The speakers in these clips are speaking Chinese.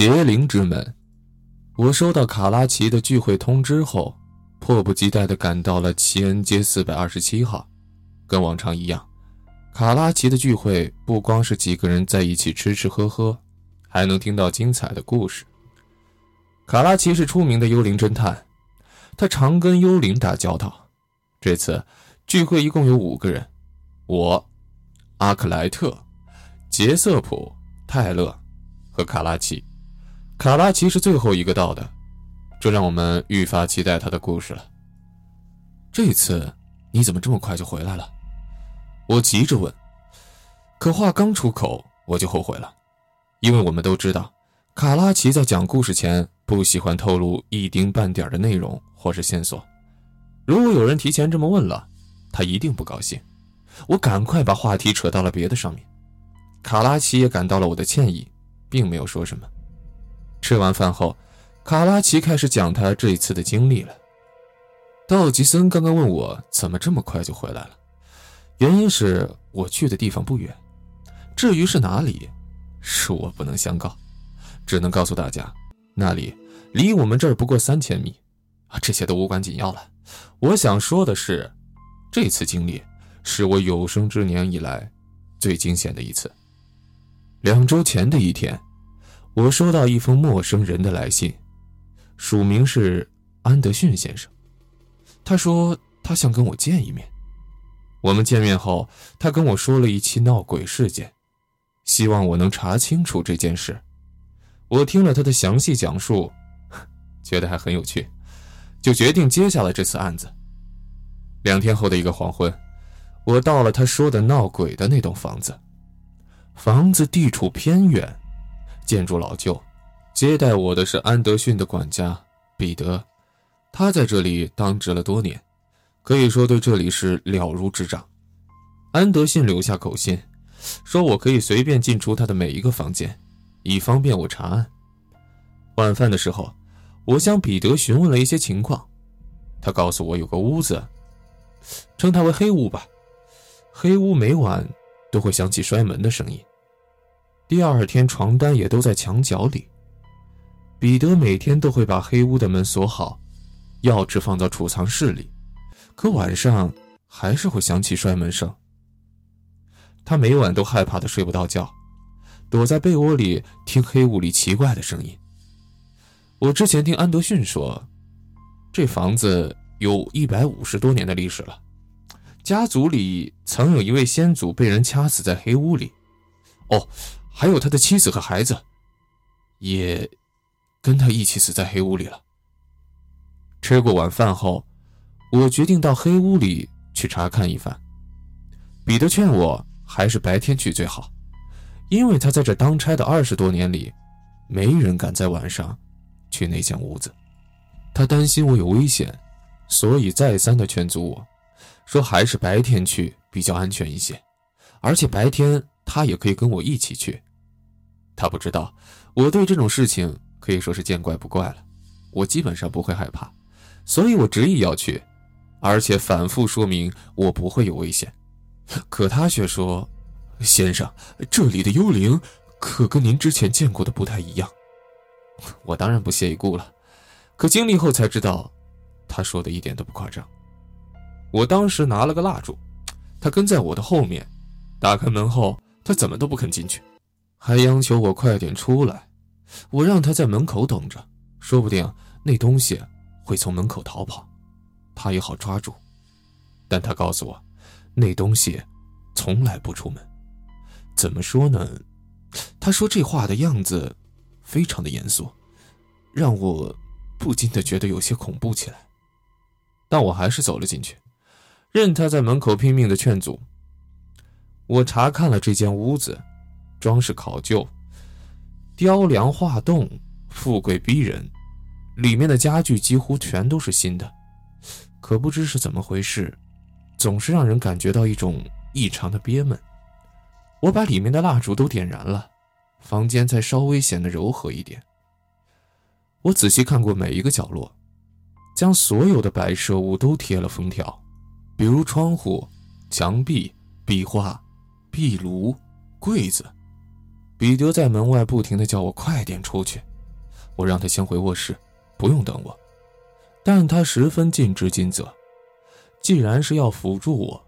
邪灵之门。我收到卡拉奇的聚会通知后，迫不及待地赶到了齐恩街四百二十七号。跟往常一样，卡拉奇的聚会不光是几个人在一起吃吃喝喝，还能听到精彩的故事。卡拉奇是出名的幽灵侦探，他常跟幽灵打交道。这次聚会一共有五个人：我、阿克莱特、杰瑟普、泰勒和卡拉奇。卡拉奇是最后一个到的，这让我们愈发期待他的故事了。这次你怎么这么快就回来了？我急着问。可话刚出口，我就后悔了，因为我们都知道，卡拉奇在讲故事前。不喜欢透露一丁半点的内容或是线索。如果有人提前这么问了，他一定不高兴。我赶快把话题扯到了别的上面。卡拉奇也感到了我的歉意，并没有说什么。吃完饭后，卡拉奇开始讲他这一次的经历了。道吉森刚刚问我怎么这么快就回来了，原因是我去的地方不远。至于是哪里，恕我不能相告，只能告诉大家。那里离我们这儿不过三千米，啊，这些都无关紧要了。我想说的是，这次经历是我有生之年以来最惊险的一次。两周前的一天，我收到一封陌生人的来信，署名是安德逊先生。他说他想跟我见一面。我们见面后，他跟我说了一起闹鬼事件，希望我能查清楚这件事。我听了他的详细讲述，觉得还很有趣，就决定接下了这次案子。两天后的一个黄昏，我到了他说的闹鬼的那栋房子。房子地处偏远，建筑老旧。接待我的是安德逊的管家彼得，他在这里当值了多年，可以说对这里是了如指掌。安德逊留下口信，说我可以随便进出他的每一个房间。以方便我查案。晚饭的时候，我向彼得询问了一些情况，他告诉我有个屋子，称它为黑屋吧。黑屋每晚都会响起摔门的声音。第二天，床单也都在墙角里。彼得每天都会把黑屋的门锁好，钥匙放到储藏室里，可晚上还是会响起摔门声。他每晚都害怕的睡不到觉。躲在被窝里听黑屋里奇怪的声音。我之前听安德逊说，这房子有一百五十多年的历史了，家族里曾有一位先祖被人掐死在黑屋里。哦，还有他的妻子和孩子，也跟他一起死在黑屋里了。吃过晚饭后，我决定到黑屋里去查看一番。彼得劝我还是白天去最好。因为他在这当差的二十多年里，没人敢在晚上去那间屋子。他担心我有危险，所以再三的劝阻我，说还是白天去比较安全一些，而且白天他也可以跟我一起去。他不知道我对这种事情可以说是见怪不怪了，我基本上不会害怕，所以我执意要去，而且反复说明我不会有危险。可他却说。先生，这里的幽灵可跟您之前见过的不太一样。我当然不屑一顾了，可经历后才知道，他说的一点都不夸张。我当时拿了个蜡烛，他跟在我的后面，打开门后，他怎么都不肯进去，还央求我快点出来。我让他在门口等着，说不定那东西会从门口逃跑，他也好抓住。但他告诉我，那东西从来不出门。怎么说呢？他说这话的样子非常的严肃，让我不禁的觉得有些恐怖起来。但我还是走了进去，任他在门口拼命的劝阻。我查看了这间屋子，装饰考究，雕梁画栋，富贵逼人，里面的家具几乎全都是新的。可不知是怎么回事，总是让人感觉到一种异常的憋闷。我把里面的蜡烛都点燃了，房间才稍微显得柔和一点。我仔细看过每一个角落，将所有的摆设物都贴了封条，比如窗户、墙壁、壁画、壁炉、柜子。彼得在门外不停的叫我快点出去，我让他先回卧室，不用等我。但他十分尽职尽责，既然是要辅助我，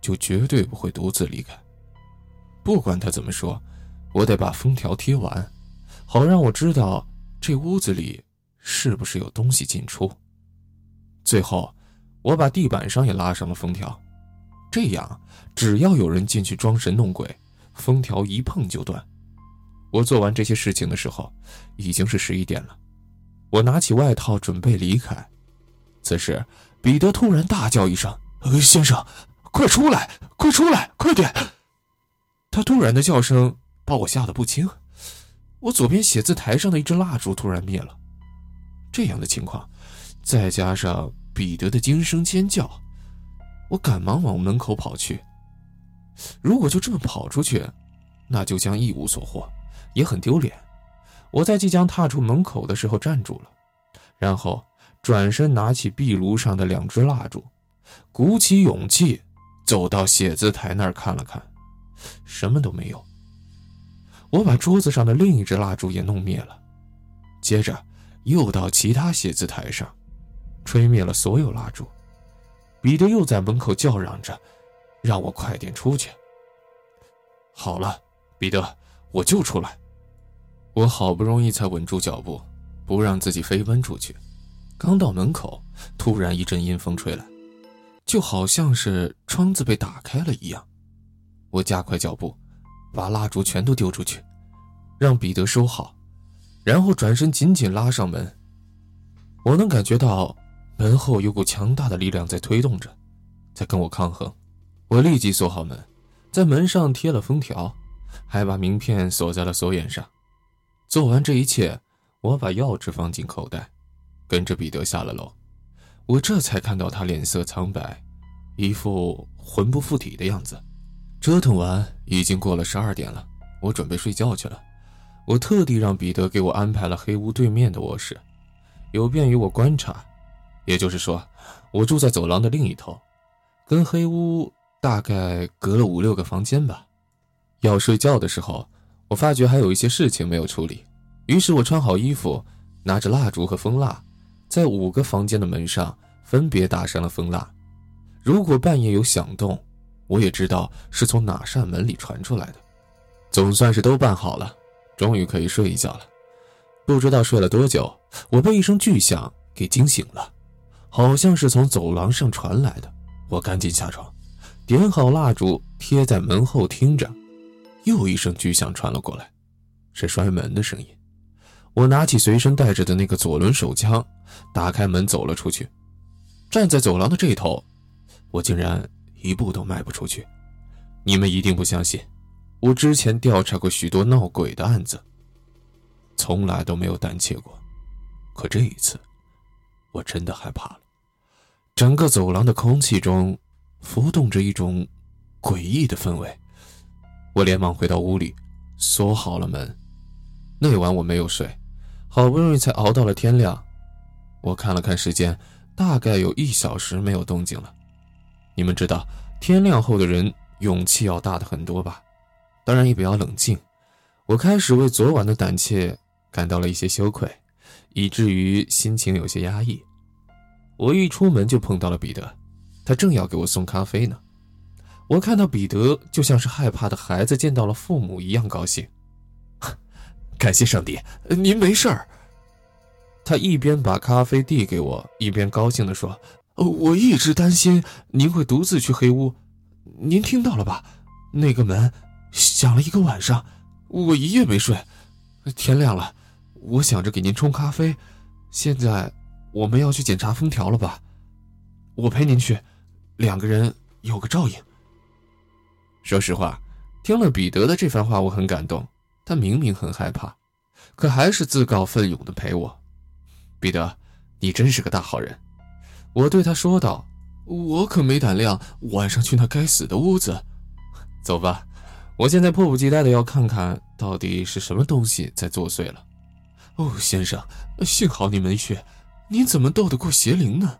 就绝对不会独自离开。不管他怎么说，我得把封条贴完，好让我知道这屋子里是不是有东西进出。最后，我把地板上也拉上了封条，这样只要有人进去装神弄鬼，封条一碰就断。我做完这些事情的时候，已经是十一点了。我拿起外套准备离开，此时彼得突然大叫一声：“先生，快出来！快出来！快点！”他突然的叫声把我吓得不轻。我左边写字台上的一支蜡烛突然灭了。这样的情况，再加上彼得的惊声尖叫，我赶忙往门口跑去。如果就这么跑出去，那就将一无所获。也很丢脸。我在即将踏出门口的时候站住了，然后转身拿起壁炉上的两支蜡烛，鼓起勇气走到写字台那儿看了看，什么都没有。我把桌子上的另一支蜡烛也弄灭了，接着又到其他写字台上，吹灭了所有蜡烛。彼得又在门口叫嚷着，让我快点出去。好了，彼得，我就出来。我好不容易才稳住脚步，不让自己飞奔出去。刚到门口，突然一阵阴风吹来，就好像是窗子被打开了一样。我加快脚步，把蜡烛全都丢出去，让彼得收好，然后转身紧紧拉上门。我能感觉到门后有股强大的力量在推动着，在跟我抗衡。我立即锁好门，在门上贴了封条，还把名片锁在了锁眼上。做完这一切，我把钥匙放进口袋，跟着彼得下了楼。我这才看到他脸色苍白，一副魂不附体的样子。折腾完，已经过了十二点了，我准备睡觉去了。我特地让彼得给我安排了黑屋对面的卧室，有便于我观察。也就是说，我住在走廊的另一头，跟黑屋大概隔了五六个房间吧。要睡觉的时候。我发觉还有一些事情没有处理，于是我穿好衣服，拿着蜡烛和蜂蜡，在五个房间的门上分别打上了蜂蜡。如果半夜有响动，我也知道是从哪扇门里传出来的。总算是都办好了，终于可以睡一觉了。不知道睡了多久，我被一声巨响给惊醒了，好像是从走廊上传来的。我赶紧下床，点好蜡烛，贴在门后听着。又一声巨响传了过来，是摔门的声音。我拿起随身带着的那个左轮手枪，打开门走了出去。站在走廊的这头，我竟然一步都迈不出去。你们一定不相信，我之前调查过许多闹鬼的案子，从来都没有胆怯过。可这一次，我真的害怕了。整个走廊的空气中浮动着一种诡异的氛围。我连忙回到屋里，锁好了门。那晚我没有睡，好不容易才熬到了天亮。我看了看时间，大概有一小时没有动静了。你们知道，天亮后的人勇气要大的很多吧？当然也比较冷静。我开始为昨晚的胆怯感到了一些羞愧，以至于心情有些压抑。我一出门就碰到了彼得，他正要给我送咖啡呢。我看到彼得就像是害怕的孩子见到了父母一样高兴。感谢上帝，您没事儿。他一边把咖啡递给我，一边高兴地说：“我一直担心您会独自去黑屋，您听到了吧？那个门响了一个晚上，我一夜没睡。天亮了，我想着给您冲咖啡。现在我们要去检查封条了吧？我陪您去，两个人有个照应。”说实话，听了彼得的这番话，我很感动。他明明很害怕，可还是自告奋勇的陪我。彼得，你真是个大好人，我对他说道。我可没胆量晚上去那该死的屋子。走吧，我现在迫不及待的要看看到底是什么东西在作祟了。哦，先生，幸好你没去，您怎么斗得过邪灵呢？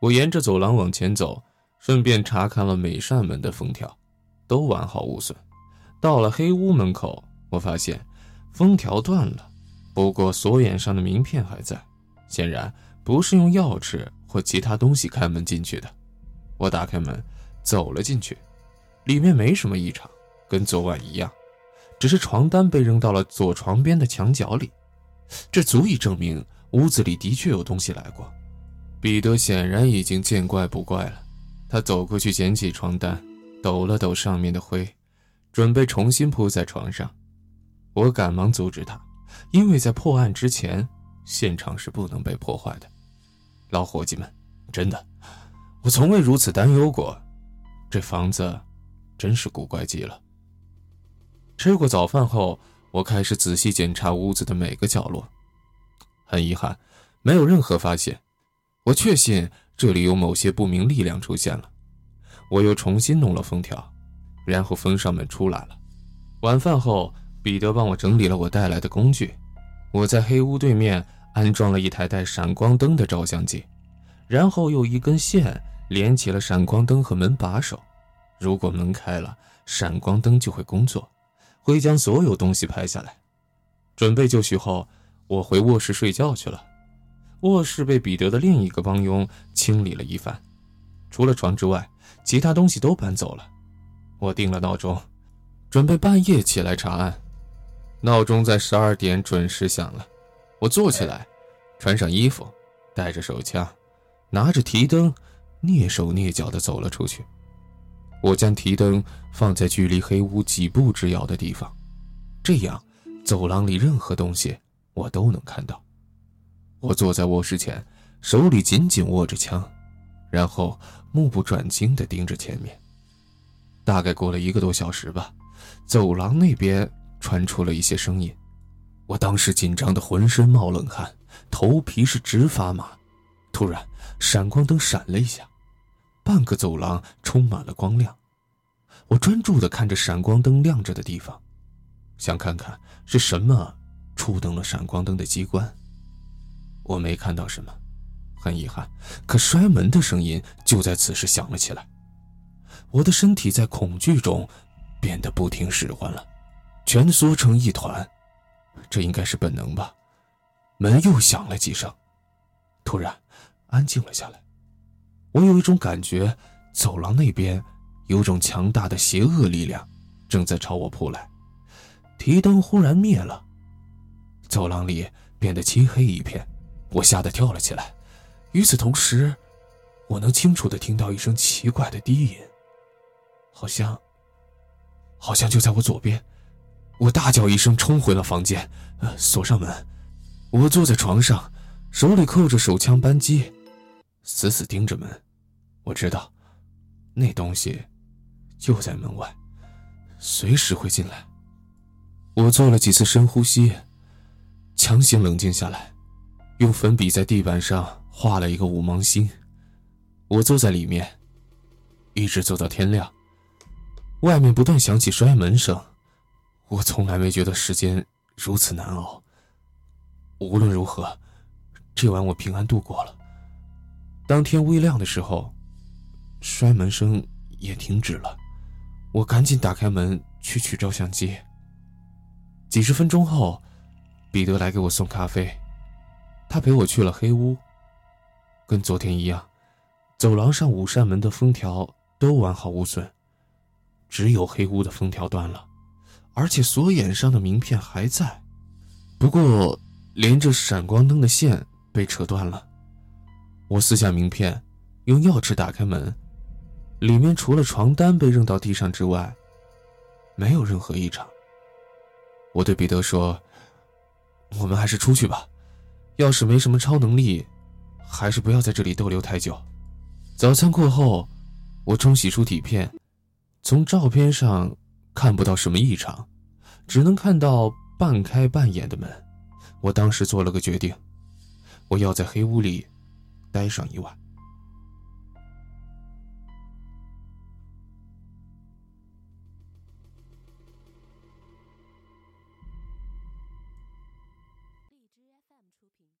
我沿着走廊往前走。顺便查看了每扇门的封条，都完好无损，到了黑屋门口，我发现封条断了，不过锁眼上的名片还在，显然不是用钥匙或其他东西开门进去的。我打开门，走了进去，里面没什么异常，跟昨晚一样，只是床单被扔到了左床边的墙角里，这足以证明屋子里的确有东西来过。彼得显然已经见怪不怪了，他走过去捡起床单，抖了抖上面的灰，准备重新铺在床上。我赶忙阻止他，因为在破案之前，现场是不能被破坏的。老伙计们，真的。我从未如此担忧过，这房子真是古怪极了。吃过早饭后，我开始仔细检查屋子的每个角落。很遗憾，没有任何发现。我确信这里有某些不明力量出现了。我又重新弄了封条，然后封上门出来了。晚饭后，彼得帮我整理了我带来的工具。我在黑屋对面安装了一台带闪光灯的照相机，然后用一根线。连起了闪光灯和门把手，如果门开了，闪光灯就会工作，会将所有东西拍下来。准备就绪后，我回卧室睡觉去了。卧室被彼得的另一个帮佣清理了一番，除了床之外，其他东西都搬走了。我定了闹钟，准备半夜起来查案。闹钟在十二点准时响了，我坐起来，穿上衣服，带着手枪，拿着提灯。蹑手蹑脚地走了出去。我将提灯放在距离黑屋几步之遥的地方，这样走廊里任何东西我都能看到。我坐在卧室前，手里紧紧握着枪，然后目不转睛地盯着前面。大概过了一个多小时吧，走廊那边传出了一些声音。我当时紧张得浑身冒冷汗，头皮是直发麻。突然，闪光灯闪了一下。半个走廊充满了光亮，我专注地看着闪光灯亮着的地方，想看看是什么触动了闪光灯的机关。我没看到什么，很遗憾。可摔门的声音就在此时响了起来，我的身体在恐惧中变得不听使唤了，蜷缩成一团。这应该是本能吧。门又响了几声，突然安静了下来。我有一种感觉，走廊那边有种强大的邪恶力量正在朝我扑来。提灯忽然灭了，走廊里变得漆黑一片，我吓得跳了起来。与此同时，我能清楚的听到一声奇怪的低吟，好像，好像就在我左边。我大叫一声，冲回了房间，锁上门。我坐在床上，手里扣着手枪扳机，死死盯着门。我知道，那东西就在门外，随时会进来。我做了几次深呼吸，强行冷静下来，用粉笔在地板上画了一个五芒星。我坐在里面，一直坐到天亮。外面不断响起摔门声，我从来没觉得时间如此难熬。无论如何，这晚我平安度过了。当天微亮的时候。摔门声也停止了，我赶紧打开门去取照相机。几十分钟后，彼得来给我送咖啡，他陪我去了黑屋。跟昨天一样，走廊上五扇门的封条都完好无损，只有黑屋的封条断了，而且锁眼上的名片还在，不过连着闪光灯的线被扯断了。我撕下名片，用钥匙打开门。里面除了床单被扔到地上之外，没有任何异常。我对彼得说：“我们还是出去吧，要是没什么超能力，还是不要在这里逗留太久。”早餐过后，我冲洗出底片，从照片上看不到什么异常，只能看到半开半掩的门。我当时做了个决定，我要在黑屋里待上一晚。